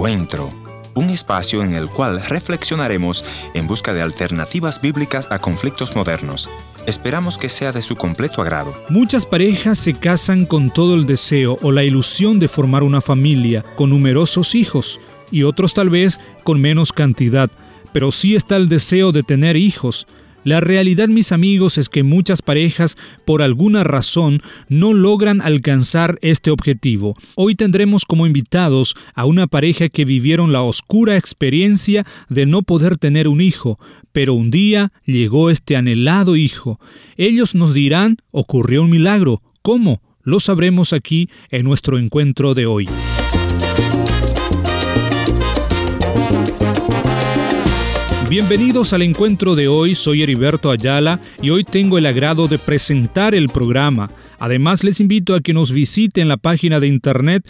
Encuentro, un espacio en el cual reflexionaremos en busca de alternativas bíblicas a conflictos modernos. Esperamos que sea de su completo agrado. Muchas parejas se casan con todo el deseo o la ilusión de formar una familia con numerosos hijos y otros tal vez con menos cantidad, pero sí está el deseo de tener hijos. La realidad, mis amigos, es que muchas parejas, por alguna razón, no logran alcanzar este objetivo. Hoy tendremos como invitados a una pareja que vivieron la oscura experiencia de no poder tener un hijo, pero un día llegó este anhelado hijo. Ellos nos dirán, ocurrió un milagro. ¿Cómo? Lo sabremos aquí en nuestro encuentro de hoy. Bienvenidos al encuentro de hoy, soy Heriberto Ayala y hoy tengo el agrado de presentar el programa. Además les invito a que nos visiten la página de internet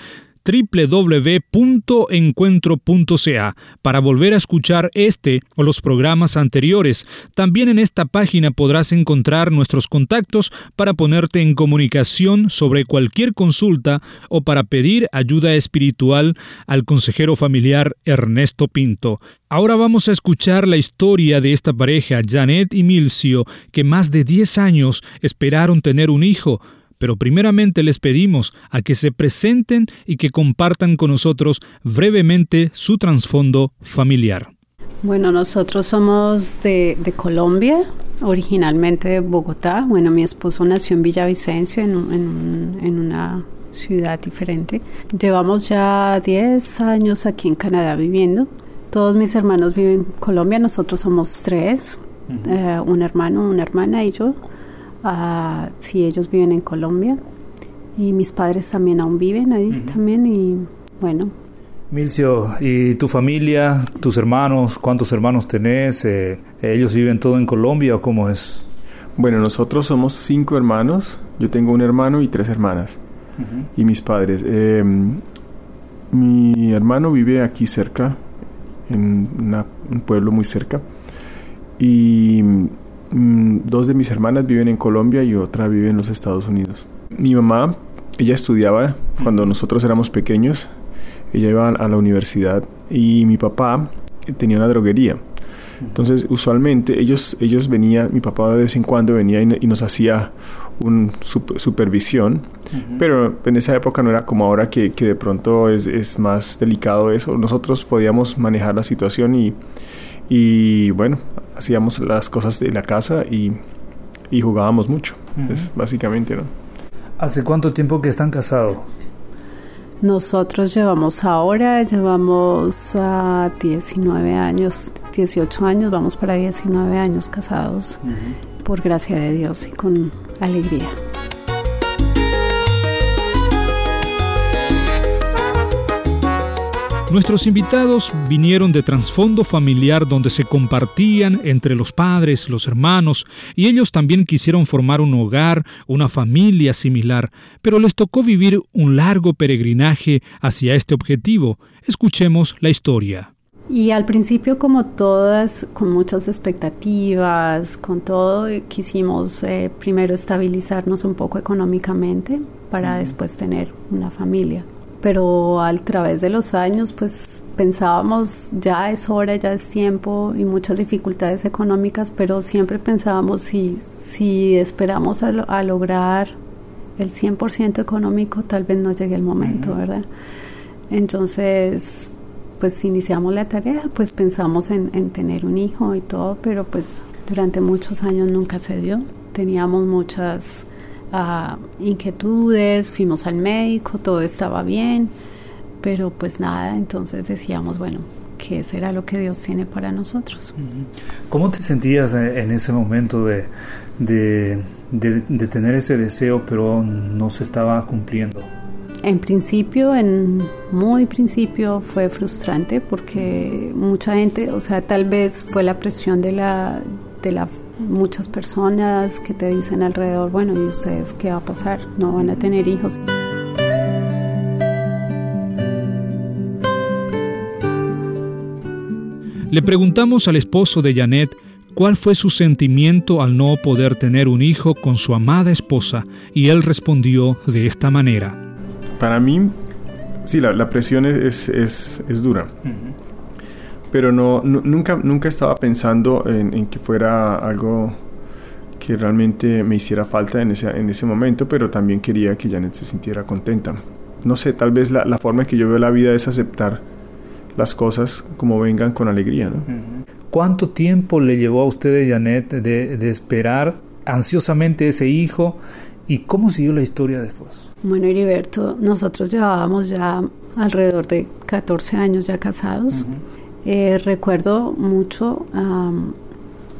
www.encuentro.ca para volver a escuchar este o los programas anteriores. También en esta página podrás encontrar nuestros contactos para ponerte en comunicación sobre cualquier consulta o para pedir ayuda espiritual al consejero familiar Ernesto Pinto. Ahora vamos a escuchar la historia de esta pareja, Janet y Milcio, que más de 10 años esperaron tener un hijo, pero primeramente les pedimos a que se presenten y que compartan con nosotros brevemente su trasfondo familiar. Bueno, nosotros somos de, Colombia, originalmente de Bogotá. Bueno, mi esposo nació en Villavicencio, en, en una ciudad diferente. Llevamos ya 10 años aquí en Canadá viviendo. Todos mis hermanos viven en Colombia, nosotros somos tres, eh, un hermano, una hermana y yo. Uh, sí, ellos viven en Colombia y mis padres también aún viven ahí también y bueno. Milcio, ¿y tu familia, tus hermanos, cuántos hermanos tenés? Eh, ¿Ellos viven todo en Colombia o cómo es? Bueno, nosotros somos cinco hermanos, yo tengo un hermano y tres hermanas y mis padres. Eh, mi hermano vive aquí cerca, en un pueblo muy cerca y Mm, dos de mis hermanas viven en Colombia y otra vive en los Estados Unidos. Mi mamá, ella estudiaba cuando nosotros éramos pequeños, ella iba a la universidad y mi papá tenía una droguería. Entonces, usualmente ellos, ellos venían, mi papá de vez en cuando venía y, nos hacía un supervisión, pero en esa época no era como ahora que, que de pronto es, es, más delicado eso. Nosotros podíamos manejar la situación y, y bueno, hacíamos las cosas de la casa y, y jugábamos mucho, es básicamente, ¿no? ¿Hace cuánto tiempo que están casados? Nosotros llevamos ahora, llevamos a 19 años, 18 años, vamos para 19 años casados, por gracia de Dios y con alegría. Nuestros invitados vinieron de trasfondo familiar donde se compartían entre los padres, los hermanos, y ellos también quisieron formar un hogar, una familia similar, pero les tocó vivir un largo peregrinaje hacia este objetivo. Escuchemos la historia. Y al principio, como todas, con muchas expectativas, con todo, quisimos eh, primero estabilizarnos un poco económicamente para después tener una familia pero a través de los años pues pensábamos ya es hora, ya es tiempo y muchas dificultades económicas, pero siempre pensábamos si, si esperamos a, lograr el 100% económico tal vez no llegue el momento, ¿verdad? Entonces pues iniciamos la tarea, pues pensamos en, en tener un hijo y todo, pero pues durante muchos años nunca se dio. Teníamos muchas inquietudes, fuimos al médico, todo estaba bien, pero pues nada, entonces decíamos, bueno, ¿qué será lo que Dios tiene para nosotros? ¿Cómo te sentías en ese momento de, de, de, tener ese deseo, pero no se estaba cumpliendo? En principio, en muy principio fue frustrante porque mucha gente, o sea, tal vez fue la presión de la, de la muchas personas que te dicen alrededor, bueno, ¿y ustedes qué va a pasar? ¿No van a tener hijos? Le preguntamos al esposo de Janet cuál fue su sentimiento al no poder tener un hijo con su amada esposa y él respondió de esta manera. Para mí sí, la, presión es, es, es dura. Pero no, nunca, nunca estaba pensando en, que fuera algo que realmente me hiciera falta en ese, en ese momento, pero también quería que Janet se sintiera contenta. No sé, tal vez la, la forma en que yo veo la vida es aceptar las cosas como vengan con alegría. ¿no? ¿Cuánto tiempo le llevó a usted, Janet, de, de esperar ansiosamente ese hijo y cómo siguió la historia después? Bueno, Heriberto, nosotros llevábamos ya alrededor de 14 años ya casados. Eh, recuerdo mucho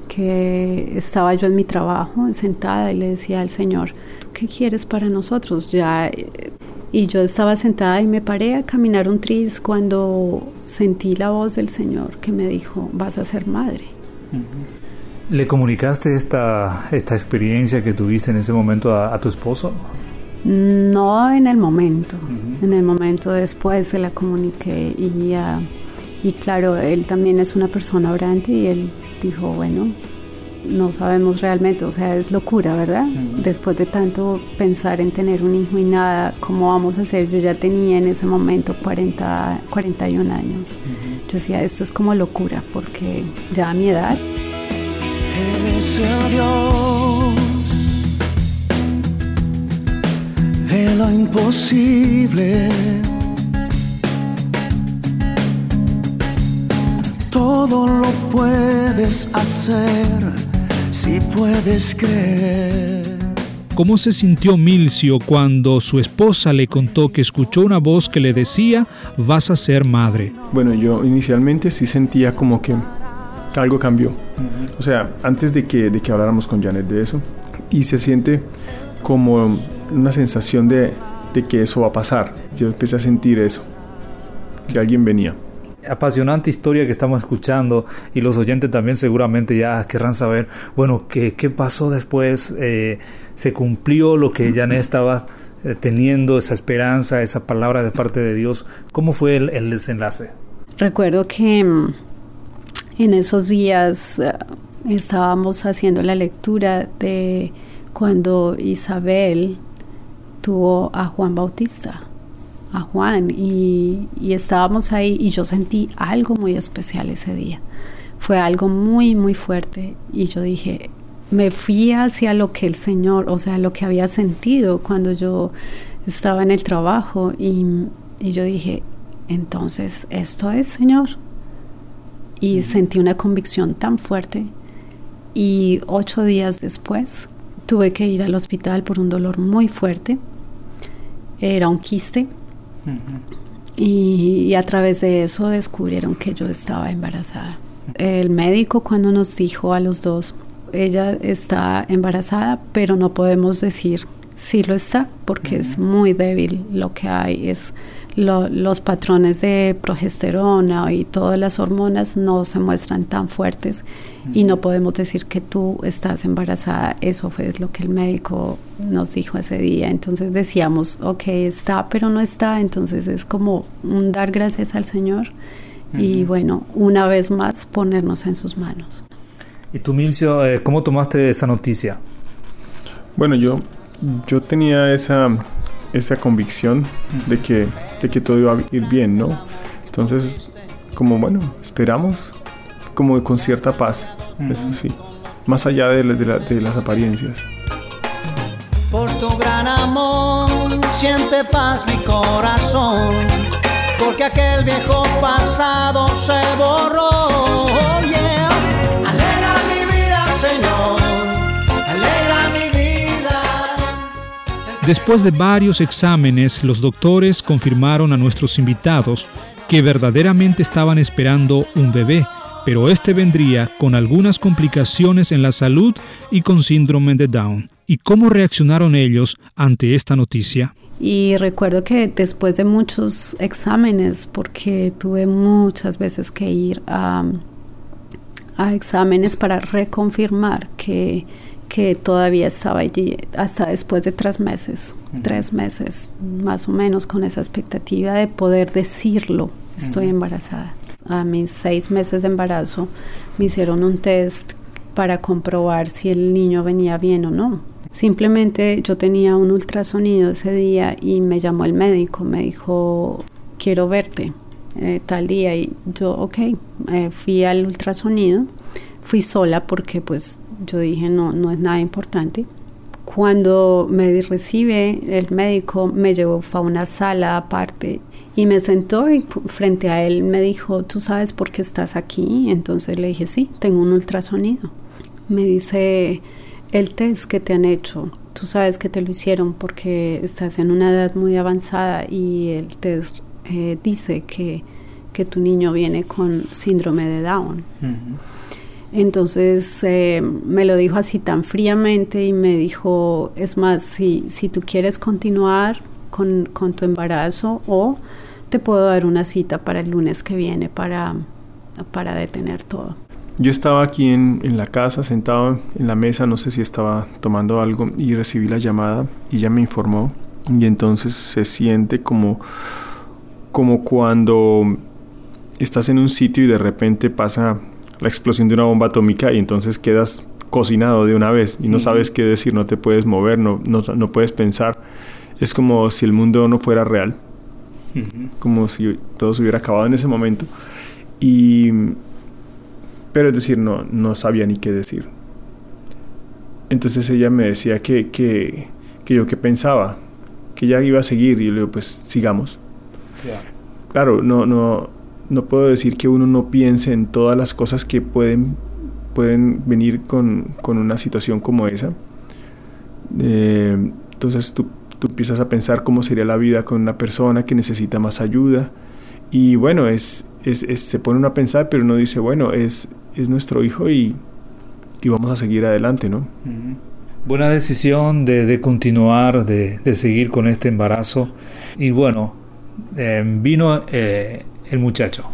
que estaba yo en mi trabajo sentada y le decía al Señor, qué quieres para nosotros? Ya, eh, y yo estaba sentada y me paré a caminar un tris cuando sentí la voz del Señor que me dijo, vas a ser madre. ¿Le comunicaste esta, esta experiencia que tuviste en ese momento a tu esposo? No en el momento, en el momento después se la comuniqué y, y claro, él también es una persona orante y él dijo, bueno, no sabemos realmente, o sea, es locura, ¿verdad? Después de tanto pensar en tener un hijo y nada, ¿cómo vamos a hacer? Yo ya tenía en ese momento 40, 41 años. Yo decía, esto es como locura, porque ya a mi edad de lo imposible. Todo lo puedes hacer si puedes creer. ¿Cómo se sintió Milcio cuando su esposa le contó que escuchó una voz que le decía, vas a ser madre? Bueno, yo inicialmente sí sentía como que algo cambió. O sea, antes de que, de que habláramos con Janet de eso, y se siente como una sensación de, que eso va a pasar. Yo empecé a sentir eso, que alguien venía. Apasionante historia que estamos escuchando y los oyentes también seguramente ya querrán saber, bueno, ¿qué, qué pasó después? Eh, ¿Se cumplió lo que Janet estaba eh, teniendo, esa esperanza, esa palabra de parte de Dios? ¿Cómo fue el, desenlace? Recuerdo que mm, en esos días eh, estábamos haciendo la lectura de cuando Isabel tuvo a Juan Bautista, a Juan, y, estábamos ahí y yo sentí algo muy especial ese día. Fue algo muy, muy fuerte y yo dije, me fui hacia lo que el Señor, o sea, lo que había sentido cuando yo estaba en el trabajo y, y yo dije, entonces, esto es Señor. Y sentí una convicción tan fuerte y ocho días después tuve que ir al hospital por un dolor muy fuerte. Era un quiste. Y, a través de eso descubrieron que yo estaba embarazada. El médico cuando nos dijo a los dos, ella está embarazada, pero no podemos decir si lo está, porque es muy débil lo que hay, es los patrones de progesterona y todas las hormonas no se muestran tan fuertes y no podemos decir que tú estás embarazada. Eso fue lo que el médico nos dijo ese día. Entonces decíamos, ok, está, pero no está. Entonces es como un dar gracias al Señor y bueno, una vez más ponernos en sus manos. ¿Y tú, Milcio, eh, cómo tomaste esa noticia? Bueno, yo, yo tenía esa esa convicción de que, de que todo iba a ir bien, ¿no? Entonces, como bueno, esperamos, como con cierta paz, eso sí, más allá de, de, las apariencias. Por tu gran amor, siente paz mi corazón, porque aquel viejo pasado Después de varios exámenes, los doctores confirmaron a nuestros invitados que verdaderamente estaban esperando un bebé, pero este vendría con algunas complicaciones en la salud y con síndrome de Down. ¿Y cómo reaccionaron ellos ante esta noticia? Y recuerdo que después de muchos exámenes, porque tuve muchas veces que ir a, exámenes para reconfirmar que que todavía estaba allí hasta después de tres meses, tres meses más o menos con esa expectativa de poder decirlo, estoy embarazada. A mis seis meses de embarazo me hicieron un test para comprobar si el niño venía bien o no. Simplemente yo tenía un ultrasonido ese día y me llamó el médico, me dijo, quiero verte eh, tal día. Y yo, ok, eh, fui al ultrasonido, fui sola porque pues yo dije, no, no es nada importante. Cuando me recibe el médico, me llevó a una sala aparte y me sentó y frente a él me dijo, ¿tú sabes por qué estás aquí? Entonces le dije, sí, tengo un ultrasonido. Me dice, el test que te han hecho, tú sabes que te lo hicieron porque estás en una edad muy avanzada y el test eh, dice que, que, tu niño viene con síndrome de Down. Entonces eh, me lo dijo así tan fríamente y me dijo, es más, si, si tú quieres continuar con, con tu embarazo o te puedo dar una cita para el lunes que viene para, para detener todo. Yo estaba aquí en, en, la casa, sentado en la mesa, no sé si estaba tomando algo y recibí la llamada y ella me informó y entonces se siente como, como cuando estás en un sitio y de repente pasa la explosión de una bomba atómica y entonces quedas cocinado de una vez y no sabes qué decir, no te puedes mover, no, no, no puedes pensar. Es como si el mundo no fuera real, como si todo se hubiera acabado en ese momento. Y pero es decir, no, no sabía ni qué decir. Entonces ella me decía que, que, que yo qué pensaba, que ella iba a seguir y yo le digo, pues sigamos. Claro, no, no, no puedo decir que uno no piense en todas las cosas que pueden, pueden venir con, con una situación como esa. Eh, entonces tú, tú empiezas a pensar cómo sería la vida con una persona que necesita más ayuda. Y bueno, es, es, se pone uno a pensar, pero uno dice, bueno, es, es nuestro hijo y, y vamos a seguir adelante, ¿no? Buena decisión de, continuar, de, de, seguir con este embarazo. Y bueno, eh, vino eh, el muchacho.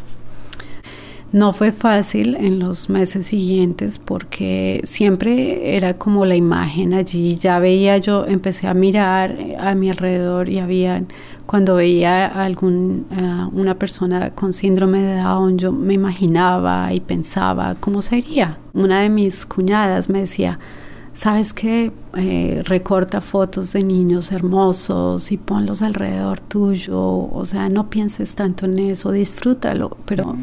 No fue fácil en los meses siguientes porque siempre era como la imagen allí. Ya veía yo, empecé a mirar a mi alrededor y había cuando veía a algún, una persona con síndrome de Down, yo me imaginaba y pensaba cómo sería. Una de mis cuñadas me decía, ¿sabes qué? Eh, recorta fotos de niños hermosos y ponlos alrededor tuyo. O sea, no pienses tanto en eso, disfrútalo. Pero...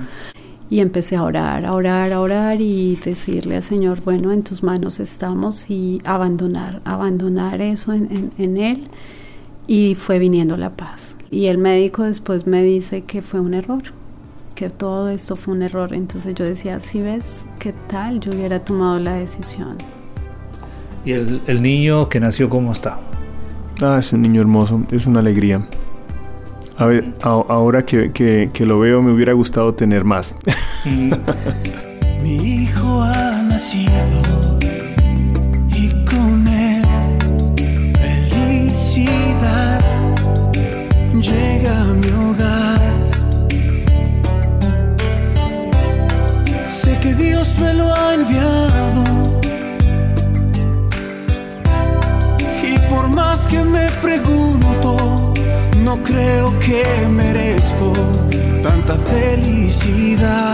Y empecé a orar, a orar, a orar y decirle al Señor, bueno, en tus manos estamos y abandonar, abandonar eso en, en Él y fue viniendo la paz. Y el médico después me dice que fue un error, que todo esto fue un error. Entonces yo decía, si ves qué tal, yo hubiera tomado la decisión. ¿Y el, el niño que nació cómo está? Ah, es un niño hermoso, es una alegría. A ver, ahora que, que, que, lo veo me hubiera gustado tener más. Mi hijo ha nacido no creo que merezco tanta felicidad.